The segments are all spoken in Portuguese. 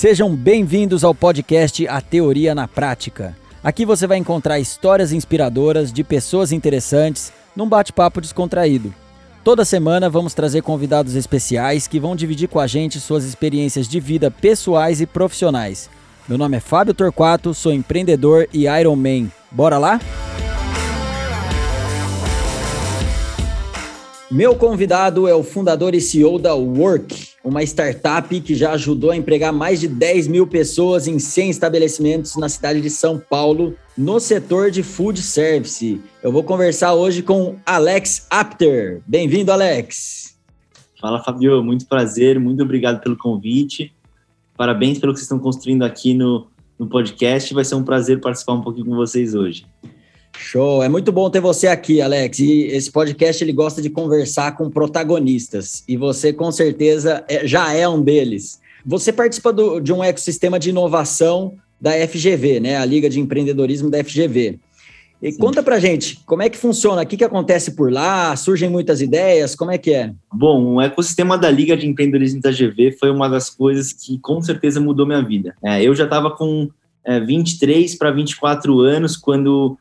Sejam bem-vindos ao podcast A Teoria na Prática. Aqui você vai encontrar histórias inspiradoras de pessoas interessantes num bate-papo descontraído. Toda semana vamos trazer convidados especiais que vão dividir com a gente suas experiências de vida pessoais e profissionais. Meu nome é Fábio Torquato, sou empreendedor e Iron Man. Bora lá? Meu convidado é o fundador e CEO da Work, uma startup que já ajudou a empregar mais de 10 mil pessoas em 100 estabelecimentos na cidade de São Paulo, no setor de food service. Eu vou conversar hoje com Alex Apter. Bem-vindo, Alex. Fala, Fabio. Muito prazer, muito obrigado pelo convite. Parabéns pelo que vocês estão construindo aqui no, no podcast. Vai ser um prazer participar um pouquinho com vocês hoje. Show, é muito bom ter você aqui, Alex. E esse podcast ele gosta de conversar com protagonistas e você com certeza é, já é um deles. Você participa do, de um ecossistema de inovação da FGV, né? A Liga de Empreendedorismo da FGV. E Sim. conta pra gente, como é que funciona? O que, que acontece por lá? Surgem muitas ideias? Como é que é? Bom, o ecossistema da Liga de Empreendedorismo da GV foi uma das coisas que com certeza mudou minha vida. É, eu já estava com é, 23 para 24 anos quando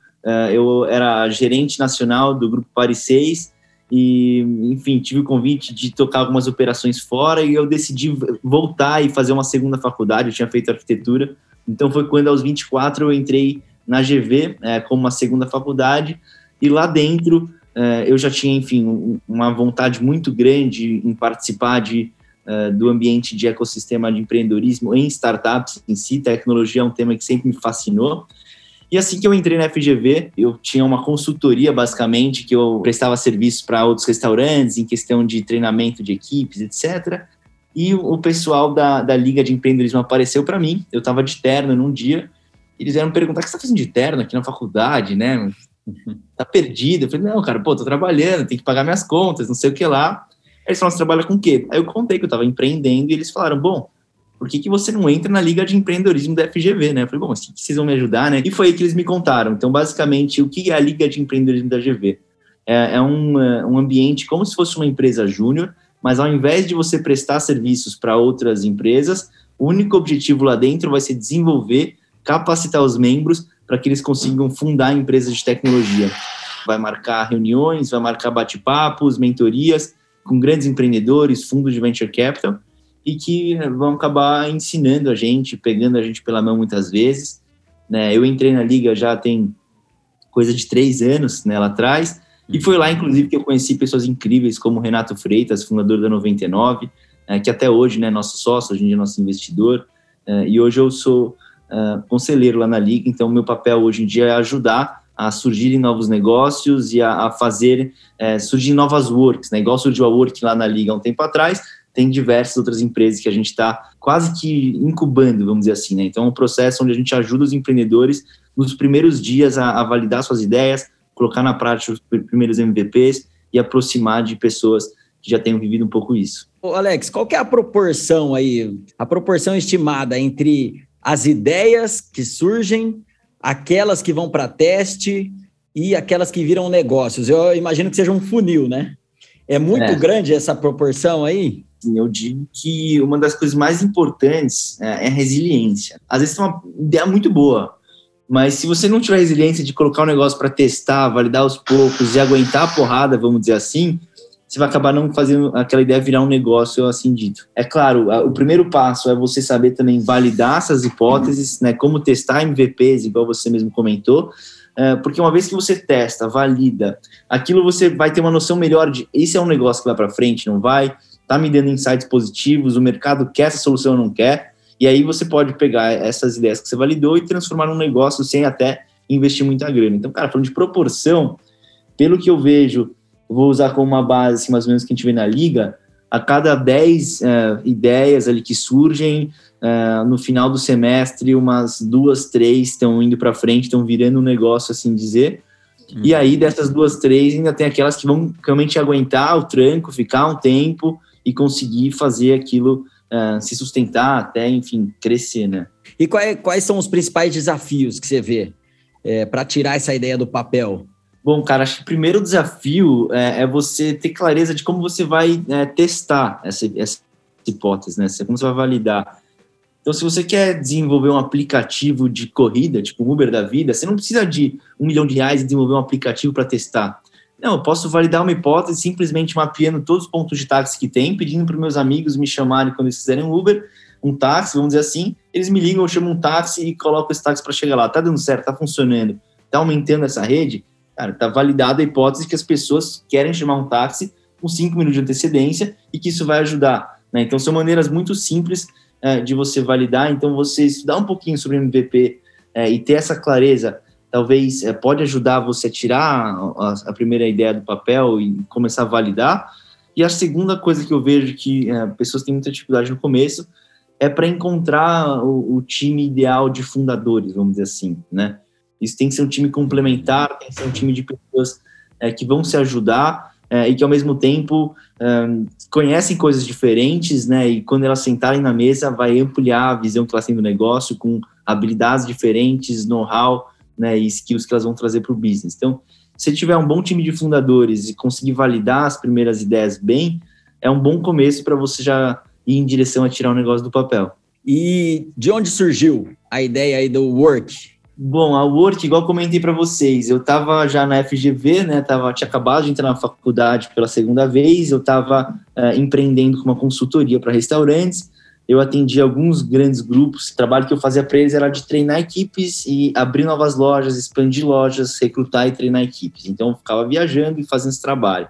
eu era gerente nacional do Grupo Paris 6 e, enfim, tive o convite de tocar algumas operações fora e eu decidi voltar e fazer uma segunda faculdade. Eu tinha feito arquitetura, então foi quando, aos 24, eu entrei na GV é, como uma segunda faculdade e lá dentro é, eu já tinha, enfim, uma vontade muito grande em participar de, do ambiente de ecossistema de empreendedorismo em startups em si. Tecnologia é um tema que sempre me fascinou. E assim que eu entrei na FGV, eu tinha uma consultoria, basicamente, que eu prestava serviço para outros restaurantes em questão de treinamento de equipes, etc. E o pessoal da, da Liga de Empreendedorismo apareceu para mim. Eu estava de terno num dia. Eles vieram me perguntar: o que você está fazendo de terno aqui na faculdade, né? Tá perdido. Eu falei: não, cara, pô, tô trabalhando, tem que pagar minhas contas, não sei o que lá. Aí eles falaram: você trabalha com o quê? Aí eu contei que eu estava empreendendo e eles falaram: bom, por que, que você não entra na Liga de Empreendedorismo da FGV, né? Eu falei, bom, mas vocês vão me ajudar, né? E foi aí que eles me contaram. Então, basicamente, o que é a Liga de Empreendedorismo da GV? É, é um, é, um ambiente como se fosse uma empresa júnior, mas ao invés de você prestar serviços para outras empresas, o único objetivo lá dentro vai ser desenvolver, capacitar os membros para que eles consigam fundar empresas de tecnologia. Vai marcar reuniões, vai marcar bate-papos, mentorias com grandes empreendedores, fundos de venture capital, e que vão acabar ensinando a gente, pegando a gente pela mão muitas vezes. Né? Eu entrei na liga já tem coisa de três anos né, lá atrás, e foi lá, inclusive, que eu conheci pessoas incríveis como Renato Freitas, fundador da 99, né, que até hoje é né, nosso sócio, hoje em dia é nosso investidor, uh, e hoje eu sou uh, conselheiro lá na liga, então meu papel hoje em dia é ajudar a surgirem novos negócios e a, a fazer uh, surgir novas works, né? igual surgiu a Work lá na liga há um tempo atrás, tem diversas outras empresas que a gente está quase que incubando, vamos dizer assim, né? Então, é um processo onde a gente ajuda os empreendedores nos primeiros dias a, a validar suas ideias, colocar na prática os primeiros MVPs e aproximar de pessoas que já tenham vivido um pouco isso. Ô Alex, qual que é a proporção aí, a proporção estimada entre as ideias que surgem, aquelas que vão para teste e aquelas que viram negócios? Eu imagino que seja um funil, né? É muito é. grande essa proporção aí? Eu digo que uma das coisas mais importantes é, é a resiliência. Às vezes tem uma ideia muito boa, mas se você não tiver resiliência de colocar o um negócio para testar, validar aos poucos e aguentar a porrada, vamos dizer assim, você vai acabar não fazendo aquela ideia virar um negócio assim dito. É claro, o primeiro passo é você saber também validar essas hipóteses, né, como testar MVPs, igual você mesmo comentou, porque uma vez que você testa, valida, aquilo você vai ter uma noção melhor de esse é um negócio que vai para frente, não vai, está me dando insights positivos, o mercado quer essa solução ou não quer, e aí você pode pegar essas ideias que você validou e transformar num negócio sem até investir muita grana. Então, cara, falando de proporção, pelo que eu vejo, vou usar como uma base, assim, mais ou menos, que a gente vê na liga, a cada 10 uh, é, ideias ali que surgem, uh, no final do semestre, umas duas, três estão indo para frente, estão virando um negócio, assim dizer. Uhum. E aí, dessas duas, três, ainda tem aquelas que vão realmente aguentar o tranco, ficar um tempo, e conseguir fazer aquilo uh, se sustentar até, enfim, crescer, né? E quais, quais são os principais desafios que você vê para tirar essa ideia do papel? Bom, cara, acho que o primeiro desafio é, é você ter clareza de como você vai é, testar essa, essa hipótese, né? Como você vai validar. Então, se você quer desenvolver um aplicativo de corrida, tipo o Uber da vida, você não precisa de um milhão de reais e desenvolver um aplicativo para testar. Não, eu posso validar uma hipótese simplesmente mapeando todos os pontos de táxi que tem, pedindo para meus amigos me chamarem quando eles fizerem um Uber, um táxi, vamos dizer assim, eles me ligam, eu chamo um táxi e coloco esse táxi para chegar lá. Tá dando certo, tá funcionando, tá aumentando essa rede, cara, tá validada a hipótese que as pessoas querem chamar um táxi com cinco minutos de antecedência e que isso vai ajudar. Né? Então, são maneiras muito simples é, de você validar. Então, você estudar um pouquinho sobre MVP é, e ter essa clareza, talvez é, pode ajudar você a tirar a, a, primeira ideia do papel e começar a validar. E a segunda coisa que eu vejo que pessoas têm muita dificuldade no começo é para encontrar o, o, time ideal de fundadores, vamos dizer assim, né? Isso tem que ser um time complementar, tem que ser um time de pessoas é, que vão se ajudar é, e que ao mesmo tempo um, conhecem coisas diferentes, né? E quando elas sentarem na mesa, vai ampliar a visão que elas têm do negócio com habilidades diferentes, know-how, né? E skills que elas vão trazer para o business. Então, se tiver um bom time de fundadores e conseguir validar as primeiras ideias bem, é um bom começo para você já ir em direção a tirar o negócio do papel. E de onde surgiu a ideia aí do Work? Bom, a Work, igual comentei para vocês, eu estava já na FGV, né? Tava, tinha acabado de entrar na faculdade pela segunda vez, eu estava uh, eh, empreendendo com uma consultoria para restaurantes. Eu atendi alguns grandes grupos. O trabalho que eu fazia para eles era de treinar equipes e abrir novas lojas, expandir lojas, recrutar e treinar equipes. Então, eu ficava viajando e fazendo esse trabalho.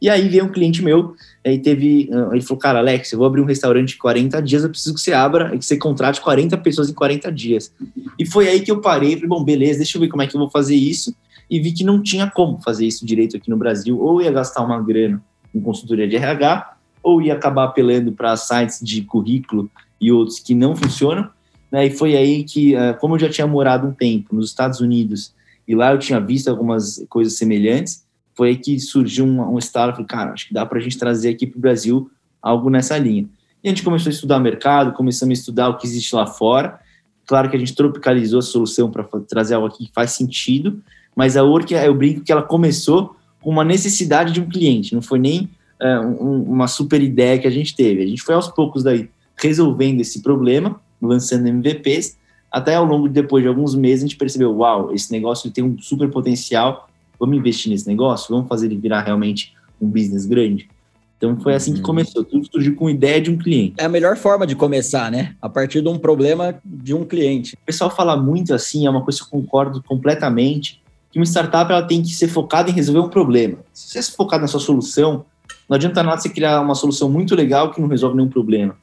E aí veio um cliente meu, e teve, ah, ele falou, cara, Alex, eu vou abrir um restaurante em 40 dias, eu preciso que você abra e que você contrate 40 pessoas em 40 dias. E foi aí que eu parei, falei, bom, beleza, deixa eu ver como é que eu vou fazer isso, e vi que não tinha como fazer isso direito aqui no Brasil, ou ia gastar uma grana em consultoria de RH, ou ia acabar apelando para sites de currículo e outros que não funcionam, né? E foi aí que, ah, como eu já tinha morado um tempo nos Estados Unidos, e lá eu tinha visto algumas coisas semelhantes, foi aí que surgiu um, um estalo, falei, cara, acho que dá para a gente trazer aqui para o Brasil algo nessa linha. E a gente começou a estudar mercado, começamos a estudar o que existe lá fora. Claro que a gente tropicalizou a solução para trazer algo aqui que faz sentido, mas a Work, eu brinco que ela começou com uma necessidade de um cliente, não foi nem é, um, uma super ideia que a gente teve. A gente foi aos poucos daí resolvendo esse problema, lançando MVPs, até ao longo de depois de alguns meses a gente percebeu, uau, esse negócio tem um super potencial vamos investir nesse negócio, vamos fazer ele virar realmente um business grande. Então foi assim que uhum. começou, tudo surgiu com ideia de um cliente. É a melhor forma de começar, né? A partir de um problema de um cliente. O pessoal fala muito assim, é uma coisa que eu concordo completamente, que uma startup ela tem que ser focada em resolver um problema. Se você se focar na sua solução, não adianta nada você criar uma solução muito legal que não resolve nenhum problema.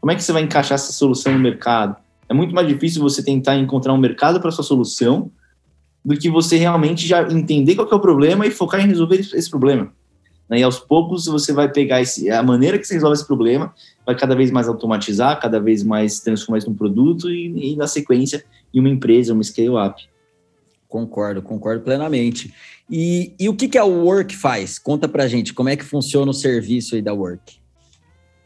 Como é que você vai encaixar essa solução no mercado? É muito mais difícil você tentar encontrar um mercado para sua solução do que você realmente já entender qual é o problema e focar em resolver esse problema. Né? E aos poucos você vai pegar esse, a maneira que você resolve esse problema, vai cada vez mais automatizar, cada vez mais transformar isso num produto e, e na sequência em uma empresa, uma scale-up. Concordo, concordo plenamente. E, e o que, que a Work faz? Conta pra gente, como é que funciona o serviço aí da Work?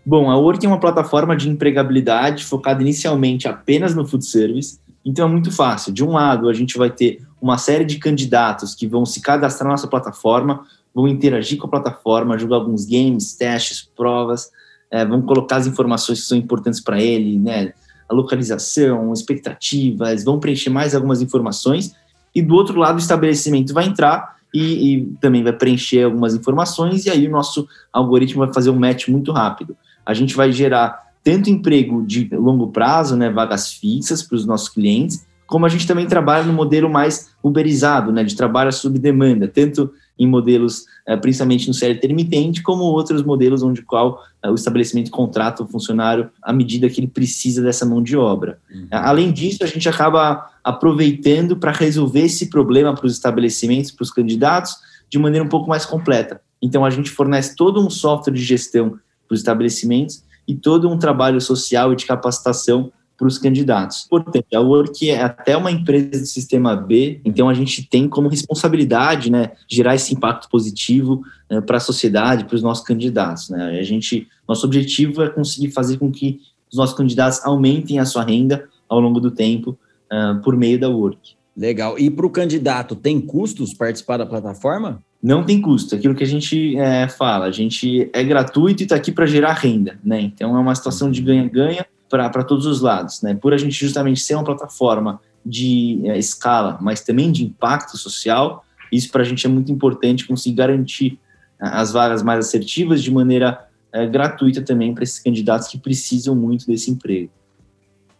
Bom, a Work é uma plataforma de empregabilidade focada inicialmente apenas no food service, então é muito fácil. De um lado, a gente vai ter uma série de candidatos que vão se cadastrar na nossa plataforma, vão interagir com a plataforma, jogar alguns games, testes, provas, é, vão colocar as informações que são importantes para ele, né? A localização, expectativas, vão preencher mais algumas informações. E do outro lado, o estabelecimento vai entrar e, e também vai preencher algumas informações, e aí o nosso algoritmo vai fazer um match muito rápido. A gente vai gerar tanto emprego de longo prazo, né, vagas fixas para os nossos clientes, como a gente também trabalha no modelo mais uberizado, né, de trabalho sob demanda, tanto em modelos, eh, principalmente no CLT intermitente, como outros modelos onde qual eh, o estabelecimento contrata o funcionário à medida que ele precisa dessa mão de obra. Uhum. Além disso, a gente acaba aproveitando para resolver esse problema para os estabelecimentos, para os candidatos, de maneira um pouco mais completa. Então, a gente fornece todo um software de gestão para os estabelecimentos e todo um trabalho social e de capacitação para os candidatos. Portanto, a Work é até uma empresa do sistema B, então a gente tem como responsabilidade, né, gerar esse impacto positivo né, para a sociedade, para os nossos candidatos. Né? A gente, nosso objetivo é conseguir fazer com que os nossos candidatos aumentem a sua renda ao longo do tempo uh, por meio da Work. Legal. E para o candidato, tem custos participar da plataforma? Não tem custo. Aquilo que a gente é, fala, a gente é gratuito e está aqui para gerar renda, né? Então é uma situação de ganha-ganha para todos os lados, né? Por a gente justamente ser uma plataforma de é, escala, mas também de impacto social, isso para a gente é muito importante conseguir garantir as vagas mais assertivas de maneira é, gratuita também para esses candidatos que precisam muito desse emprego.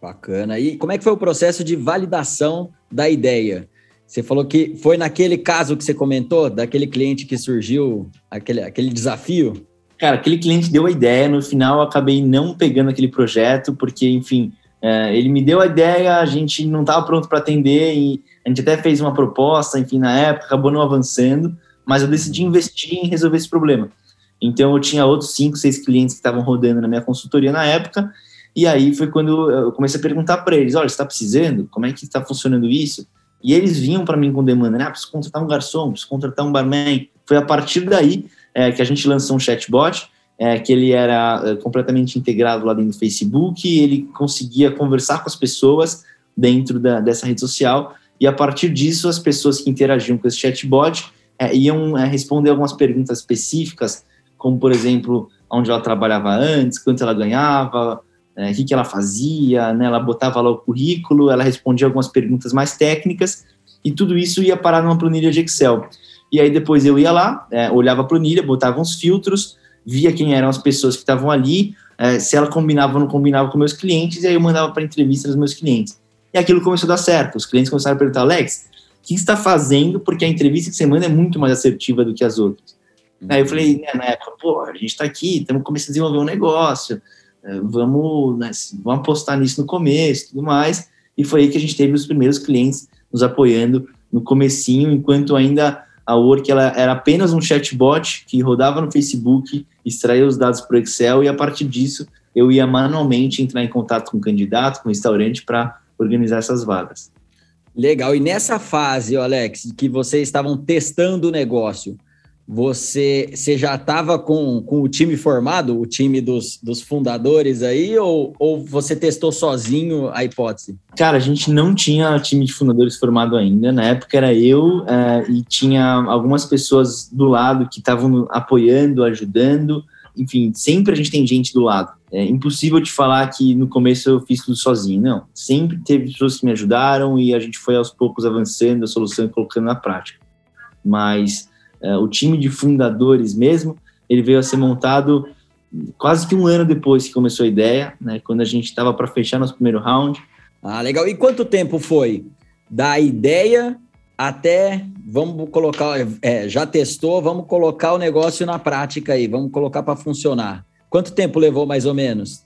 Bacana. E como é que foi o processo de validação da ideia? Você falou que foi naquele caso que você comentou, daquele cliente que surgiu aquele, aquele desafio? Cara, aquele cliente deu a ideia, no final eu acabei não pegando aquele projeto, porque, enfim, é, ele me deu a ideia, a gente não estava pronto para atender e a gente até fez uma proposta, enfim, na época, acabou não avançando, mas eu decidi investir em resolver esse problema. Então eu tinha outros cinco, seis clientes que estavam rodando na minha consultoria na época, e aí foi quando eu comecei a perguntar para eles: olha, você está precisando? Como é que está funcionando isso? E eles vinham para mim com demanda? Ah, preciso contratar um garçom, preciso contratar um barman. Foi a partir daí é, que a gente lançou um chatbot, é, que ele era é, completamente integrado lá dentro do Facebook, ele conseguia conversar com as pessoas dentro da, dessa rede social, e a partir disso, as pessoas que interagiam com esse chatbot é, iam é, responder algumas perguntas específicas, como, por exemplo, onde ela trabalhava antes, quanto ela ganhava, é, o que, que ela fazia, né? ela botava lá o currículo, ela respondia algumas perguntas mais técnicas, e tudo isso ia parar numa planilha de Excel. E aí depois eu ia lá, é, olhava a planilha, botava uns filtros, via quem eram as pessoas que estavam ali, é, se ela combinava ou não combinava com meus clientes, e aí eu mandava para entrevista dos meus clientes. E aquilo começou a dar certo. Os clientes começaram a perguntar, Alex, o que está fazendo? Porque a entrevista que você manda é muito mais assertiva do que as outras. Uhum. Aí eu falei, né, na época, pô, a gente está aqui, estamos começando a desenvolver um negócio, é, vamos, né, vamos apostar nisso no começo tudo mais. E foi aí que a gente teve os primeiros clientes nos apoiando no comecinho, enquanto ainda a Work ela era apenas um chatbot que rodava no Facebook, extraía os dados para o Excel e a partir disso eu ia manualmente entrar em contato com o candidato, com o restaurante para organizar essas vagas. Legal. E nessa fase, Alex, que vocês estavam testando o negócio, você, você já estava com, com o time formado, o time dos, dos fundadores aí, ou, ou você testou sozinho a hipótese? Cara, a gente não tinha time de fundadores formado ainda. Na época era eu é, e tinha algumas pessoas do lado que estavam apoiando, ajudando. Enfim, sempre a gente tem gente do lado. É impossível te falar que no começo eu fiz tudo sozinho. Não, sempre teve pessoas que me ajudaram e a gente foi aos poucos avançando a solução e colocando na prática. Mas é, o time de fundadores mesmo, ele veio a ser montado quase que um ano depois que começou a ideia, né, quando a gente estava para fechar nosso primeiro round. Ah, legal. E quanto tempo foi da ideia até, vamos colocar, é, já testou, vamos colocar o negócio na prática aí, vamos colocar para funcionar. Quanto tempo levou mais ou menos?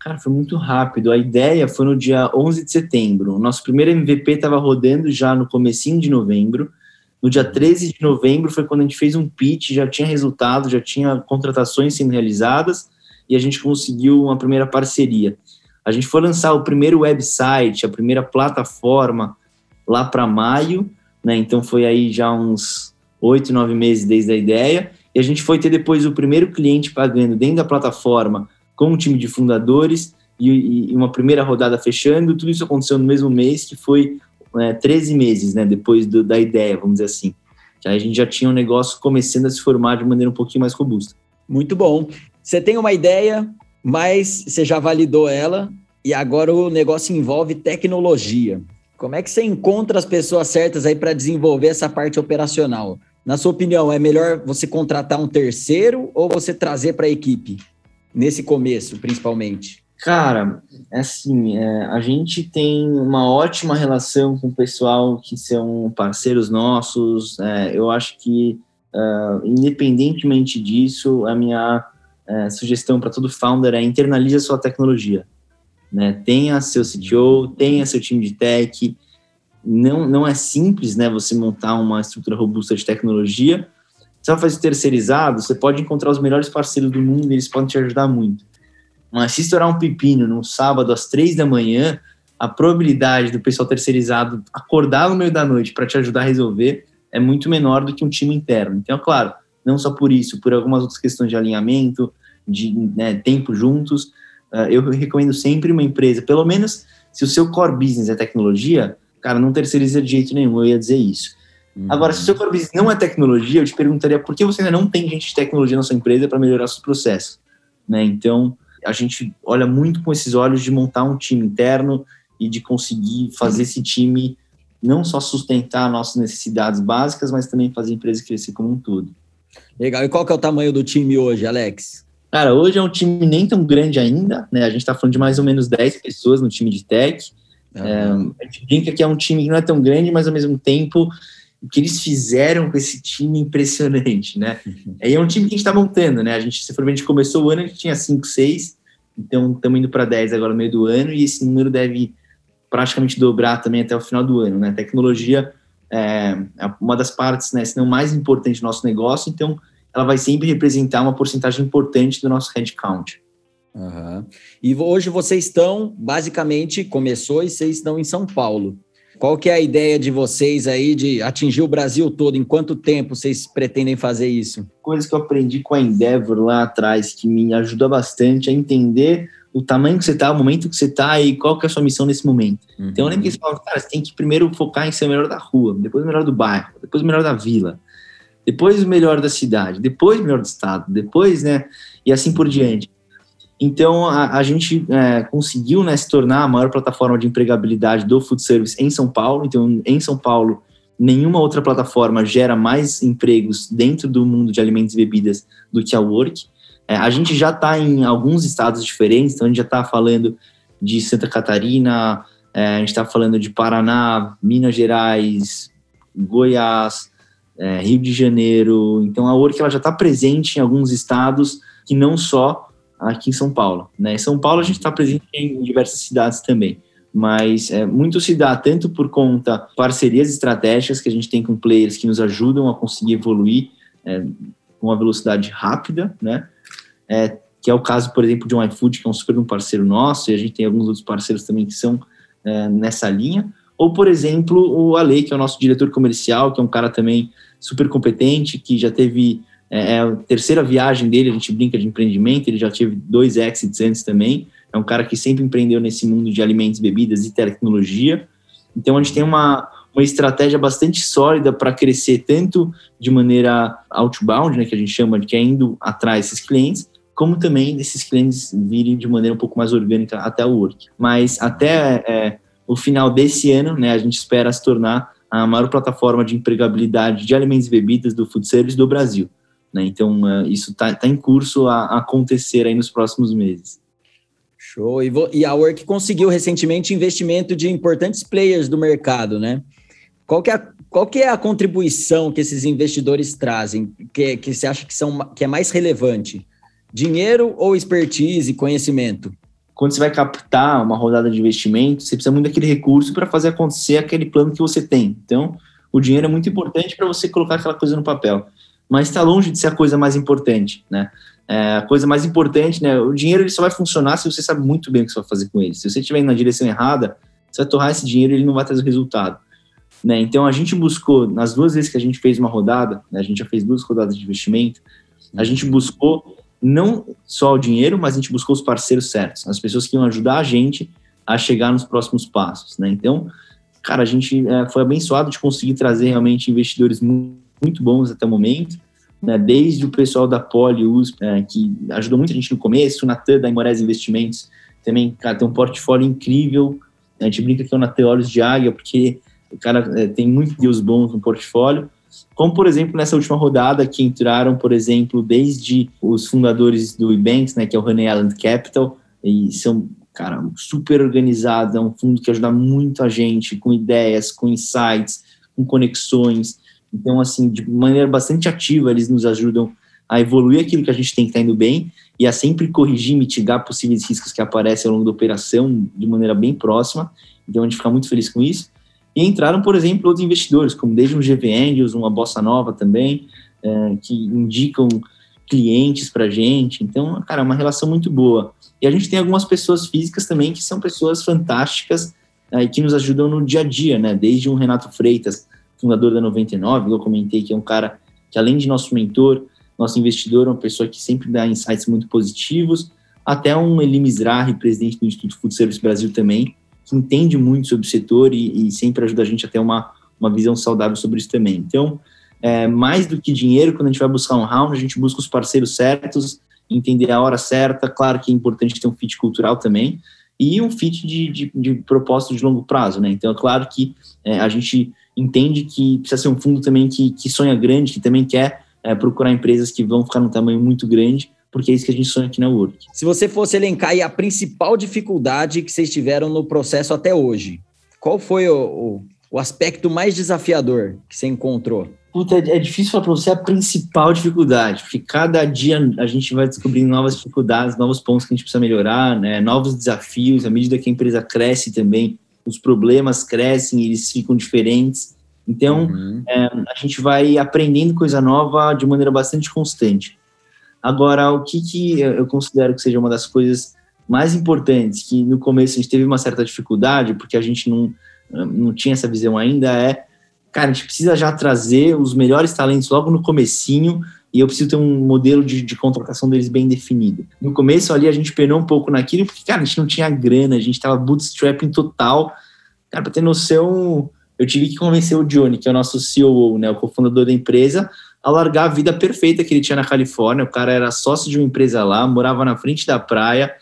Cara, foi muito rápido. A ideia foi no dia 11 de setembro. O nosso primeiro MVP estava rodando já no comecinho de novembro. No dia 13 de novembro foi quando a gente fez um pitch, já tinha resultado, já tinha contratações sendo realizadas e a gente conseguiu uma primeira parceria. A gente foi lançar o primeiro website, a primeira plataforma lá para maio, né? Então foi aí já uns oito, nove meses desde a ideia. E a gente foi ter depois o primeiro cliente pagando dentro da plataforma com o time de fundadores e, e uma primeira rodada fechando. Tudo isso aconteceu no mesmo mês, que foi é, 13 meses, né, depois do, da ideia, vamos dizer assim. A gente já tinha um negócio começando a se formar de maneira um pouquinho mais robusta. Muito bom. Você tem uma ideia, mas você já validou ela e agora o negócio envolve tecnologia. Como é que você encontra as pessoas certas aí para desenvolver essa parte operacional? Na sua opinião, é melhor você contratar um terceiro ou você trazer para a equipe? Nesse começo, principalmente. Cara, assim, é, a gente tem uma ótima relação com o pessoal que são parceiros nossos. É, eu acho que, uh, independentemente disso, a minha é, sugestão para todo founder é internalize a sua tecnologia. Né? Tenha seu CTO, tenha seu time de tech. Não, não é simples né, você montar uma estrutura robusta de tecnologia. Se você fazer terceirizado, você pode encontrar os melhores parceiros do mundo e eles podem te ajudar muito. Mas se estourar um pepino num sábado às três da manhã, a probabilidade do pessoal terceirizado acordar no meio da noite para te ajudar a resolver é muito menor do que um time interno. Então, claro, não só por isso, por algumas outras questões de alinhamento, de né, tempo juntos, uh, eu recomendo sempre uma empresa, pelo menos se o seu core business é tecnologia, cara, não terceiriza de jeito nenhum, eu ia dizer isso. Uhum. Agora, se o seu core business não é tecnologia, eu te perguntaria por que você ainda não tem gente de tecnologia na sua empresa para melhorar seus processos. Né? Então, a gente olha muito com esses olhos de montar um time interno e de conseguir fazer esse time não só sustentar nossas necessidades básicas, mas também fazer a empresa crescer como um todo. Legal. E qual que é o tamanho do time hoje, Alex? Cara, hoje é um time nem tão grande ainda, né? A gente está falando de mais ou menos 10 pessoas no time de tech. Uhum. É, a gente brinca que é um time que não é tão grande, mas ao mesmo tempo o que eles fizeram com esse time é impressionante, né? Uhum. é um time que a gente está montando, né? A gente, se for a gente começou o ano, a gente tinha 5, 6, então estamos indo para 10 agora no meio do ano, e esse número deve praticamente dobrar também até o final do ano, né? Tecnologia é, é uma das partes, né, se não mais importante do nosso negócio, então ela vai sempre representar uma porcentagem importante do nosso headcount. Uhum. E hoje vocês estão, basicamente, começou e vocês estão em São Paulo. Qual que é a ideia de vocês aí de atingir o Brasil todo? Em quanto tempo vocês pretendem fazer isso? Coisas que eu aprendi com a Endeavor lá atrás, que me ajuda bastante a entender o tamanho que você está, o momento que você está e qual que é a sua missão nesse momento. Uhum. Então eu lembro que eles falavam, cara, você tem que primeiro focar em ser o melhor da rua, depois o melhor do bairro, depois o melhor da vila, depois o melhor da cidade, depois o melhor do estado, depois, né, e assim por diante. Então, a, a gente é, conseguiu né, se tornar a maior plataforma de empregabilidade do food service em São Paulo. Então, em São Paulo, nenhuma outra plataforma gera mais empregos dentro do mundo de alimentos e bebidas do que a Work. É, a gente já está em alguns estados diferentes, então a gente já está falando de Santa Catarina, é, a gente está falando de Paraná, Minas Gerais, Goiás, é, Rio de Janeiro. Então a Work ela já está presente em alguns estados que não só aqui em São Paulo. Né? Em São Paulo a gente está presente em diversas cidades também, mas é, muito se dá tanto por conta parcerias estratégicas que a gente tem com players que nos ajudam a conseguir evoluir é, com uma velocidade rápida, né? É, que é o caso, por exemplo, de um iFood, que é um super um parceiro nosso, e a gente tem alguns outros parceiros também que são é, nessa linha. Ou, por exemplo, o Ale, que é o nosso diretor comercial, que é um cara também super competente, que já teve é, é, a terceira viagem dele, a gente brinca de empreendimento, ele já teve dois exits antes também. É um cara que sempre empreendeu nesse mundo de alimentos, bebidas e tecnologia. Então a gente tem uma, uma estratégia bastante sólida para crescer tanto de maneira outbound, né, que a gente chama de que é indo atrás desses clientes, como também desses clientes virem de maneira um pouco mais orgânica até o Work. Mas até é, o final desse ano, né, a gente espera se tornar a maior plataforma de empregabilidade de alimentos e bebidas do food service do Brasil. Né? Então, uh, isso está tá em curso a, acontecer aí nos próximos meses. Show. E, e a Work conseguiu recentemente investimento de importantes players do mercado, né? Qual que é a, qual que é a contribuição que esses investidores trazem, que, que você acha que, são, que é mais relevante? Dinheiro ou expertise e conhecimento? Quando você vai captar uma rodada de investimento, você precisa muito daquele recurso para fazer acontecer aquele plano que você tem. Então, o dinheiro é muito importante para você colocar aquela coisa no papel mas está longe de ser a coisa mais importante, né? É, a coisa mais importante, né? O dinheiro ele só vai funcionar se você sabe muito bem o que você vai fazer com ele. Se você estiver indo na direção errada, você vai torrar esse dinheiro e ele não vai trazer resultado. Né? Então a gente buscou, nas duas vezes que a gente fez uma rodada, né, a gente já fez duas rodadas de investimento, a gente buscou não só o dinheiro, mas a gente buscou os parceiros certos, as pessoas que iam ajudar a gente a chegar nos próximos passos. Né? Então, cara, a gente é, foi abençoado de conseguir trazer realmente investidores muito muito bons até o momento, né, desde o pessoal da Poli USP, é, que ajudou muita gente no começo, o Natan da Imorés Investimentos também, cara, tem um portfólio incrível, a gente brinca que é o Natan Olhos de Águia, porque o cara é, tem muitos deus bons no portfólio, como, por exemplo, nessa última rodada que entraram, por exemplo, desde os fundadores do Ebanks, né, que é o Honey Island Capital, e são, cara, super organizados, é um fundo que ajuda muito a gente com ideias, com insights, com conexões, então, assim, de maneira bastante ativa, eles nos ajudam a evoluir aquilo que a gente tem que estar tá indo bem e a sempre corrigir, mitigar possíveis riscos que aparecem ao longo da operação de maneira bem próxima. Então, a gente fica muito feliz com isso. E entraram, por exemplo, outros investidores, como desde um GV Angels, uma Bossa Nova também, é, que indicam clientes para a gente. Então, cara, é uma relação muito boa. E a gente tem algumas pessoas físicas também que são pessoas fantásticas é, que nos ajudam no dia a dia, né? Desde um Renato Freitas, fundador da 99, eu comentei que é um cara que, além de nosso mentor, nosso investidor, é uma pessoa que sempre dá insights muito positivos, até um Eli Mizrahi, presidente do Instituto Food Service Brasil também, que entende muito sobre o setor e, e sempre ajuda a gente a ter uma, uma visão saudável sobre isso também. Então, é, mais do que dinheiro, quando a gente vai buscar um round, a gente busca os parceiros certos entender a hora certa. Claro que é importante ter um fit cultural também e um fit de, de, de propósito de longo prazo, né? Então, é claro que é, a gente entende que precisa ser um fundo também que, que sonha grande, que também quer é, procurar empresas que vão ficar num tamanho muito grande, porque é isso que a gente sonha aqui na Work. Se você fosse elencar a principal dificuldade que vocês tiveram no processo até hoje, qual foi o, o, o aspecto mais desafiador que você encontrou? Puta, é difícil falar para você a principal dificuldade, porque cada dia a gente vai descobrindo novas dificuldades, novos pontos que a gente precisa melhorar, né? novos desafios, à medida que a empresa cresce também, os problemas crescem, eles ficam diferentes. Então, uhum. é, a gente vai aprendendo coisa nova de maneira bastante constante. Agora, o que, que eu considero que seja uma das coisas mais importantes, que no começo a gente teve uma certa dificuldade, porque a gente não, não tinha essa visão ainda, é cara, a gente precisa já trazer os melhores talentos logo no comecinho e eu preciso ter um modelo de, de contratação deles bem definido. No começo ali a gente penou um pouco naquilo, porque, cara, a gente não tinha grana, a gente tava bootstrapping total. Cara, pra ter noção, eu tive que convencer o Johnny, que é o nosso CEO, né, o cofundador da empresa, a largar a vida perfeita que ele tinha na Califórnia. O cara era sócio de uma empresa lá, morava na frente da praia,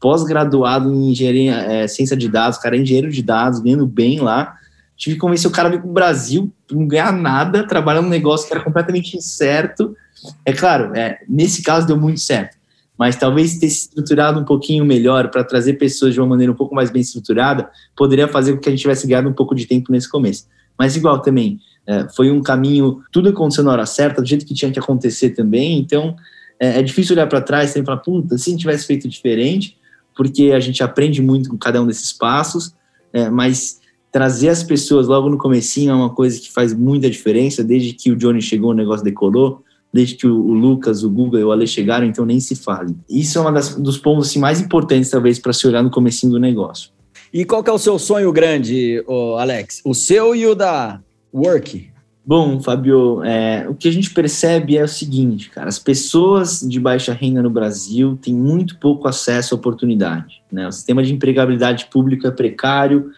pós-graduado em engenharia, é, ciência de dados, cara é engenheiro de dados, ganhando bem lá tive que convencer o cara a vir para o Brasil, não ganhar nada, trabalhar num negócio que era completamente incerto. É claro, é, nesse caso deu muito certo, mas talvez ter se estruturado um pouquinho melhor para trazer pessoas de uma maneira um pouco mais bem estruturada poderia fazer com que a gente tivesse ganhado um pouco de tempo nesse começo. Mas igual também, é, foi um caminho, tudo aconteceu na hora certa, do jeito que tinha que acontecer também, então é, é difícil olhar para trás e falar, puta, se a gente tivesse feito diferente, porque a gente aprende muito com cada um desses passos, é, mas trazer as pessoas logo no comecinho é uma coisa que faz muita diferença, desde que o Johnny chegou, o negócio decolou, desde que o, Lucas, o Google e o Ale chegaram, então nem se fale. Isso é um dos pontos assim, mais importantes, talvez, para se olhar no comecinho do negócio. E qual que é o seu sonho grande, Alex? O seu e o da Work? Bom, Fabio, é, o que a gente percebe é o seguinte, cara, as pessoas de baixa renda no Brasil têm muito pouco acesso à oportunidade. Né? O sistema de empregabilidade pública é precário,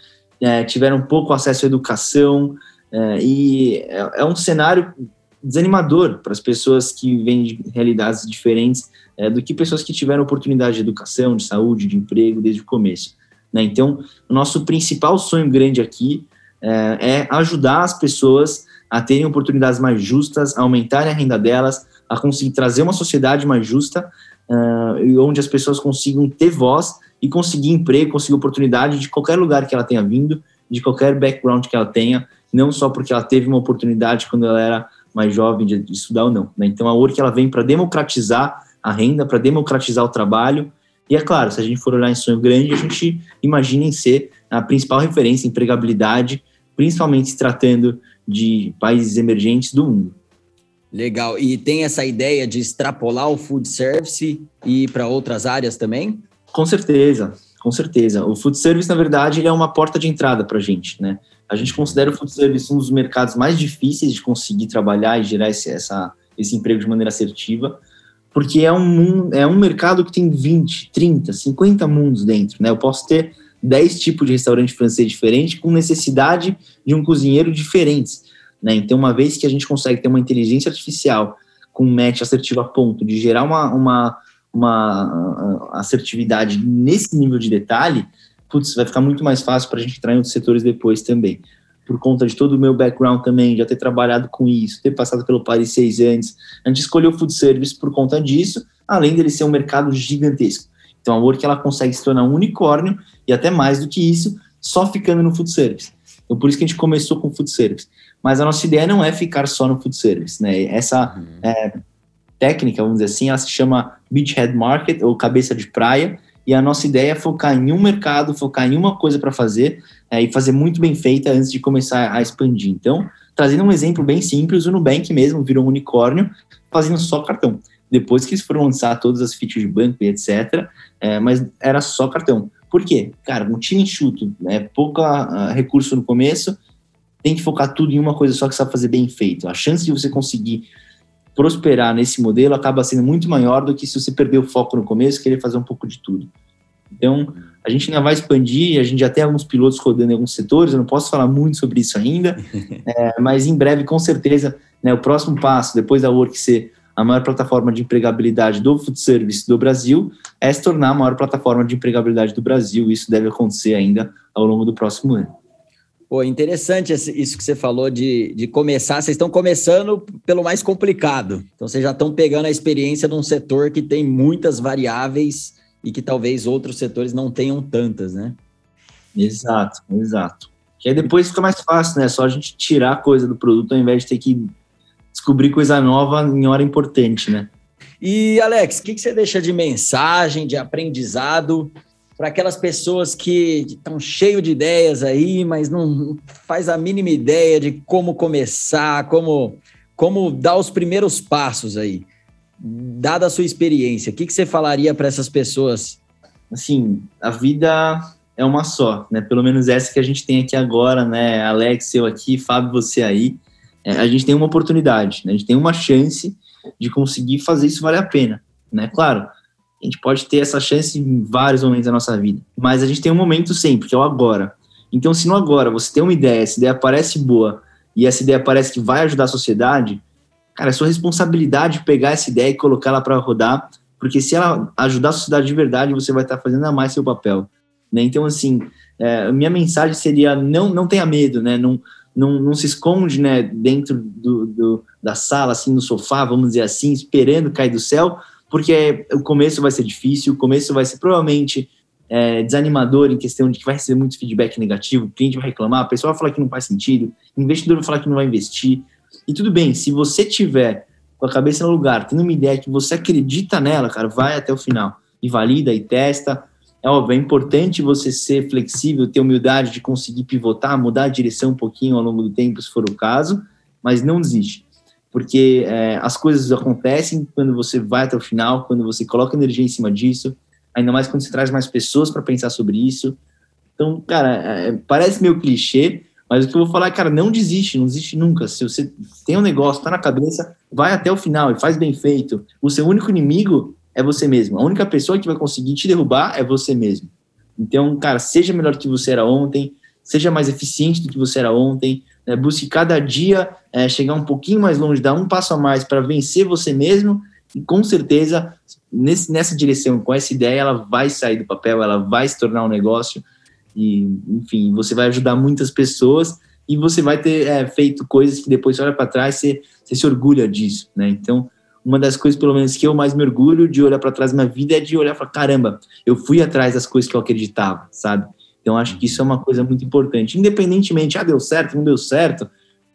é, tiveram pouco acesso à educação, é, e é, é, um cenário desanimador para as pessoas que vêm de realidades diferentes é, do que pessoas que tiveram oportunidade de educação, de saúde, de emprego desde o começo. Né? Então, o nosso principal sonho grande aqui é, é ajudar as pessoas a terem oportunidades mais justas, a aumentarem a renda delas, a conseguir trazer uma sociedade mais justa, uh, onde as pessoas consigam ter voz e conseguir emprego, conseguir oportunidade de qualquer lugar que ela tenha vindo, de qualquer background que ela tenha, não só porque ela teve uma oportunidade quando ela era mais jovem de, de estudar ou não. Né? Então a Work ela vem para democratizar a renda, para democratizar o trabalho. E é claro, se a gente for olhar em sonho grande, a gente imagina em ser a principal referência em empregabilidade, principalmente se tratando de países emergentes do mundo. Legal. E tem essa ideia de extrapolar o food service e ir para outras áreas também? Com certeza, com certeza. O food service, na verdade, ele é uma porta de entrada para a gente, né? A gente considera o food service um dos mercados mais difíceis de conseguir trabalhar e gerar esse, essa, esse emprego de maneira assertiva, porque é um, é um mercado que tem 20, 30, 50 mundos dentro, né? Eu posso ter 10 tipos de restaurante francês diferente com necessidade de um cozinheiro diferentes, né? Então, uma vez que a gente consegue ter uma inteligência artificial com match assertivo a ponto de gerar uma, uma uma assertividade nesse nível de detalhe, putz, vai ficar muito mais fácil para a gente entrar em outros setores depois também. Por conta de todo o meu background também, já ter trabalhado com isso, ter passado pelo Paris seis anos, a gente escolheu o food service por conta disso, além dele ser um mercado gigantesco. Então a Work ela consegue se tornar um unicórnio e até mais do que isso, só ficando no food service. Então por isso que a gente começou com o food service. Mas a nossa ideia não é ficar só no food service, né? Essa uhum. é, técnica, vamos dizer assim, ela se chama Beachhead Market, ou cabeça de praia, e a nossa ideia é focar em um mercado, focar em uma coisa para fazer é, e fazer muito bem feita antes de começar a expandir. Então, trazendo um exemplo bem simples, o Nubank mesmo virou um unicórnio fazendo só cartão. Depois que eles foram lançar todas as features de banco e etc., é, mas era só cartão. Por quê? Cara, um time enxuto, né, pouco uh, recurso no começo, tem que focar tudo em uma coisa só que sabe fazer bem feito. A chance de você conseguir prosperar nesse modelo acaba sendo muito maior do que se você perder o foco no começo e querer fazer um pouco de tudo. Então, a gente ainda vai expandir, a gente já tem alguns pilotos rodando em alguns setores, eu não posso falar muito sobre isso ainda, é, mas em breve, com certeza, né, o próximo passo, depois da Work ser a maior plataforma de empregabilidade do food service do Brasil, é se tornar a maior plataforma de empregabilidade do Brasil. Isso deve acontecer ainda ao longo do próximo ano. Pô, interessante isso que você falou de, de começar. Vocês estão começando pelo mais complicado. Então, vocês já estão pegando a experiência de um setor que tem muitas variáveis e que talvez outros setores não tenham tantas, né? Exato, exato. Que aí depois fica mais fácil, né? Só a gente tirar coisa do produto ao invés de ter que descobrir coisa nova em hora importante, né? E, Alex, o que, que você deixa de mensagem, de aprendizado para aquelas pessoas que estão cheio de ideias aí, mas não faz a mínima ideia de como começar, como, como dar os primeiros passos aí? Dada a sua experiência, o que, que você falaria para essas pessoas? Assim, a vida é uma só, né? Pelo menos essa que a gente tem aqui agora, né? Alex, eu aqui, Fábio, você aí. É, a gente tem uma oportunidade, né? A gente tem uma chance de conseguir fazer isso valer a pena, né? Claro, a gente pode ter essa chance em vários momentos da nossa vida, mas a gente tem um momento sempre, que é o agora. Então, se no agora você tem uma ideia, essa ideia parece boa e essa ideia parece que vai ajudar a sociedade, cara, é sua responsabilidade pegar essa ideia e colocar ela para rodar, porque se ela ajudar a sociedade de verdade, você vai estar fazendo a mais seu papel. Né? Então, assim, é, minha mensagem seria não, não tenha medo, né? Não, não, não se esconde né, dentro do, do, da sala, assim, no sofá, vamos dizer assim, esperando cair do céu, porque o começo vai ser difícil, o começo vai ser provavelmente é, desanimador em questão de que vai receber muito feedback negativo, o cliente vai reclamar, a pessoa vai falar que não faz sentido, o investidor vai falar que não vai investir. E tudo bem, se você tiver com a cabeça no lugar, tendo uma ideia que você acredita nela, cara, vai até o final e valida e testa, é óbvio, é importante você ser flexível, ter humildade de conseguir pivotar, mudar a direção um pouquinho ao longo do tempo, se for o caso, mas não desiste. Porque é, as coisas acontecem quando você vai até o final, quando você coloca energia em cima disso, ainda mais quando você traz mais pessoas para pensar sobre isso. Então, cara, é, parece meio clichê, mas o que eu vou falar é, cara, não desiste, não desiste nunca. Se você tem um negócio, está na cabeça, vai até o final e faz bem feito. O seu único inimigo é você mesmo. A única pessoa que vai conseguir te derrubar é você mesmo. Então, cara, seja melhor do que você era ontem, seja mais eficiente do que você era ontem, né? busque cada dia é, chegar um pouquinho mais longe, dar um passo a mais para vencer você mesmo, e com certeza, nesse, nessa direção, com essa ideia, ela vai sair do papel, ela vai se tornar um negócio, e, enfim, você vai ajudar muitas pessoas e você vai ter é, feito coisas que depois você olha para trás, você, você se orgulha disso, né? Então, uma das coisas, pelo menos, que eu mais me orgulho de olhar para trás da minha vida é de olhar falar: caramba, eu fui atrás das coisas que eu acreditava, sabe? Então, acho que isso é uma coisa muito importante. Independentemente, ah, deu certo, não deu certo.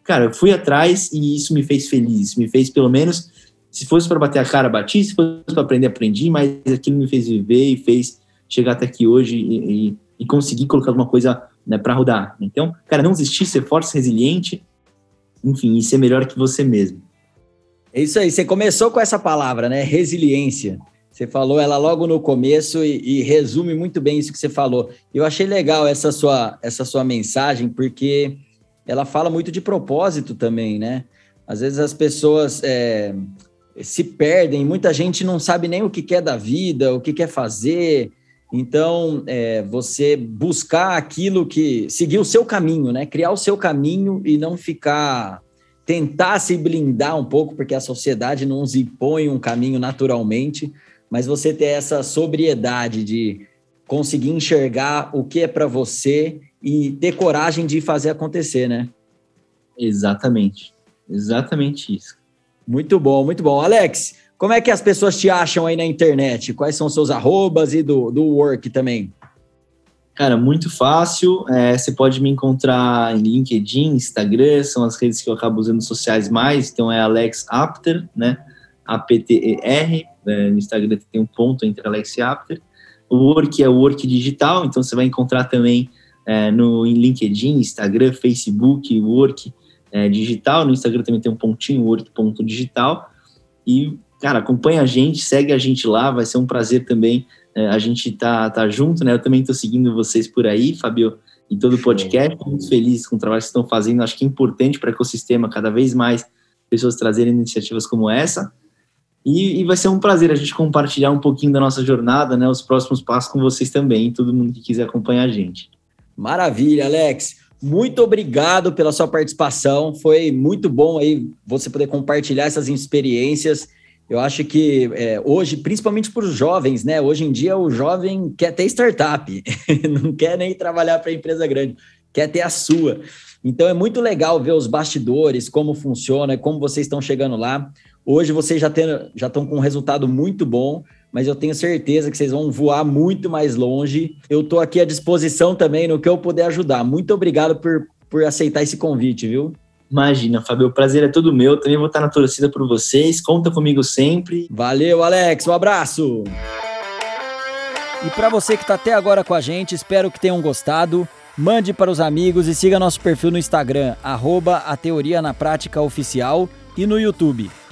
Cara, eu fui atrás e isso me fez feliz. Me fez, pelo menos, se fosse para bater a cara, bati. Se fosse para aprender, aprendi. Mas aquilo me fez viver e fez chegar até aqui hoje e, e, e conseguir colocar alguma coisa né, para rodar. Então, cara, não desistir, ser forte, resiliente, enfim, e ser melhor que você mesmo. É isso aí, você começou com essa palavra, né? Resiliência. Você falou ela logo no começo e, e, resume muito bem isso que você falou. Eu achei legal essa sua, essa sua mensagem, porque ela fala muito de propósito também, né? Às vezes as pessoas é, se perdem, muita gente não sabe nem o que quer da vida, o que quer fazer. Então, é, você buscar aquilo que. seguir o seu caminho, né? Criar o seu caminho e não ficar tentar se blindar um pouco, porque a sociedade não nos impõe um caminho naturalmente, mas você ter essa sobriedade de conseguir enxergar o que é para você e ter coragem de fazer acontecer, né? Exatamente. Exatamente isso. Muito bom, muito bom. Alex, como é que as pessoas te acham aí na internet? Quais são seus arrobas e do, do work também? Cara, muito fácil. É, você pode me encontrar em LinkedIn, Instagram, são as redes que eu acabo usando sociais mais. Então é Alex Apter, né? A-P-T-E-R. É, no Instagram tem um ponto entre Alex e Apter. O Work é o Work Digital, então você vai encontrar também é, no LinkedIn, Instagram, Facebook, Work é, Digital. No Instagram também tem um pontinho, Work.digital. E, cara, acompanha a gente, segue a gente lá, vai ser um prazer também é, a gente tá, tá junto, né? Eu também estou seguindo vocês por aí, Fabio, e todo o podcast. Muito feliz com o trabalho que estão fazendo. Acho que é importante para o ecossistema cada vez mais pessoas trazerem iniciativas como essa. E, e, vai ser um prazer a gente compartilhar um pouquinho da nossa jornada, né? Os próximos passos com vocês também, todo mundo que quiser acompanhar a gente. Maravilha, Alex. Muito obrigado pela sua participação. Foi muito bom aí você poder compartilhar essas experiências Eu acho que é, hoje, principalmente para os jovens, né? Hoje em dia o jovem quer ter startup, não quer nem trabalhar para empresa grande, quer ter a sua. Então é muito legal ver os bastidores, como funciona, como vocês estão chegando lá. Hoje vocês já, já estão com um resultado muito bom, mas eu tenho certeza que vocês vão voar muito mais longe. Eu estou aqui à disposição também no que eu puder ajudar. Muito obrigado por, por aceitar esse convite, viu? Imagina, Fabio, o prazer é todo meu. Também vou estar na torcida por vocês. Conta comigo sempre. Valeu, Alex. Um abraço. E para você que está até agora com a gente, espero que tenham gostado. Mande para os amigos e siga nosso perfil no Instagram, arroba a Teoria na Prática Oficial e no YouTube.